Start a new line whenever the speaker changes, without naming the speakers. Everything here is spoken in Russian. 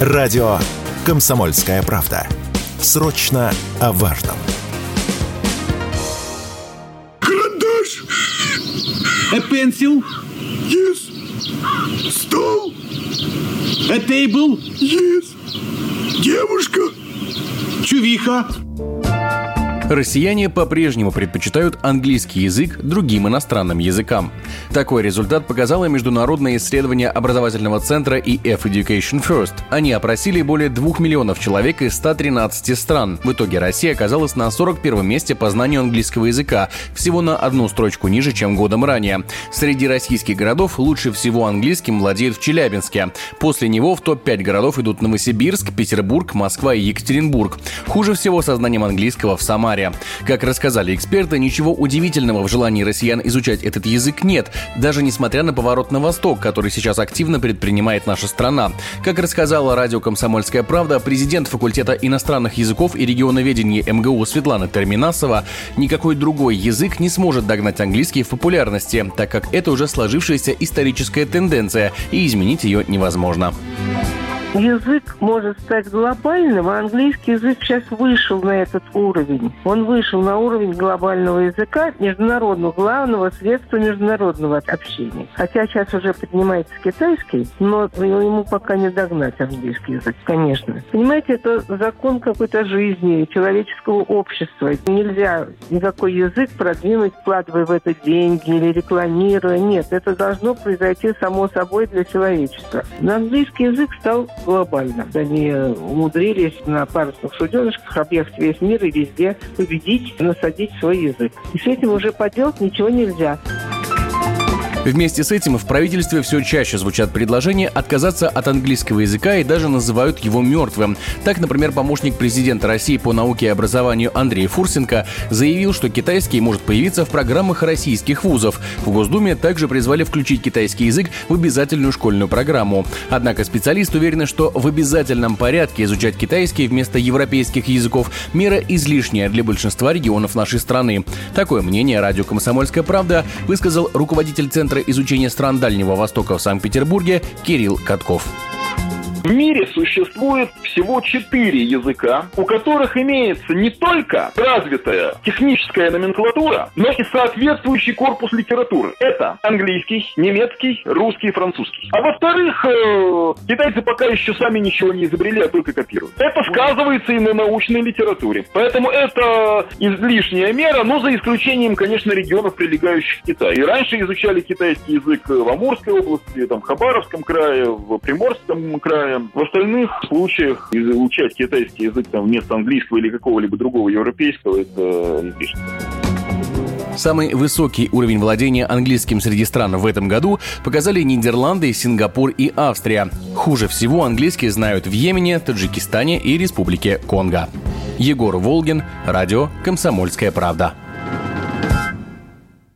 Радио «Комсомольская правда». Срочно о важном.
Карандаш!
A pencil?
Yes. Стол?
A table?
Yes. Девушка?
Чувиха?
Россияне по-прежнему предпочитают английский язык другим иностранным языкам. Такой результат показало международное исследование образовательного центра EF Education First. Они опросили более 2 миллионов человек из 113 стран. В итоге Россия оказалась на 41 месте по знанию английского языка, всего на одну строчку ниже, чем годом ранее. Среди российских городов лучше всего английским владеют в Челябинске. После него в топ-5 городов идут Новосибирск, Петербург, Москва и Екатеринбург. Хуже всего со знанием английского в Самаре января. Как рассказали эксперты, ничего удивительного в желании россиян изучать этот язык нет, даже несмотря на поворот на восток, который сейчас активно предпринимает наша страна. Как рассказала радио «Комсомольская правда», президент факультета иностранных языков и регионоведения МГУ Светлана Терминасова, никакой другой язык не сможет догнать английский в популярности, так как это уже сложившаяся историческая тенденция, и изменить ее невозможно.
Язык может стать глобальным, а английский язык сейчас вышел на этот уровень. Он вышел на уровень глобального языка, международного, главного средства международного общения. Хотя сейчас уже поднимается китайский, но ему пока не догнать английский язык, конечно. Понимаете, это закон какой-то жизни, человеческого общества. Нельзя никакой язык продвинуть, вкладывая в это деньги или рекламируя. Нет, это должно произойти само собой для человечества. Но английский язык стал глобально. Они умудрились на парусных суденышках объехать весь мир и везде победить, насадить свой язык. И с этим уже поделать ничего нельзя.
Вместе с этим в правительстве все чаще звучат предложения отказаться от английского языка и даже называют его мертвым. Так, например, помощник президента России по науке и образованию Андрей Фурсенко заявил, что китайский может появиться в программах российских вузов. В Госдуме также призвали включить китайский язык в обязательную школьную программу. Однако специалист уверен, что в обязательном порядке изучать китайский вместо европейских языков – мера излишняя для большинства регионов нашей страны. Такое мнение радио «Комсомольская правда» высказал руководитель Центра Центра изучения стран Дальнего Востока в Санкт-Петербурге Кирилл Катков.
В мире существует всего четыре языка, у которых имеется не только развитая техническая номенклатура, но и соответствующий корпус литературы. Это английский, немецкий, русский и французский. А во-вторых, э, китайцы пока еще сами ничего не изобрели, а только копируют. Это сказывается и на научной литературе. Поэтому это излишняя мера, но за исключением, конечно, регионов, прилегающих к Китаю. И раньше изучали китайский язык в Амурской области, там, Хабаровском крае, в Приморском крае, в остальных случаях изучать китайский язык там, вместо английского или какого-либо другого европейского – это излишне.
Самый высокий уровень владения английским среди стран в этом году показали Нидерланды, Сингапур и Австрия. Хуже всего английский знают в Йемене, Таджикистане и Республике Конго. Егор Волгин, радио «Комсомольская правда».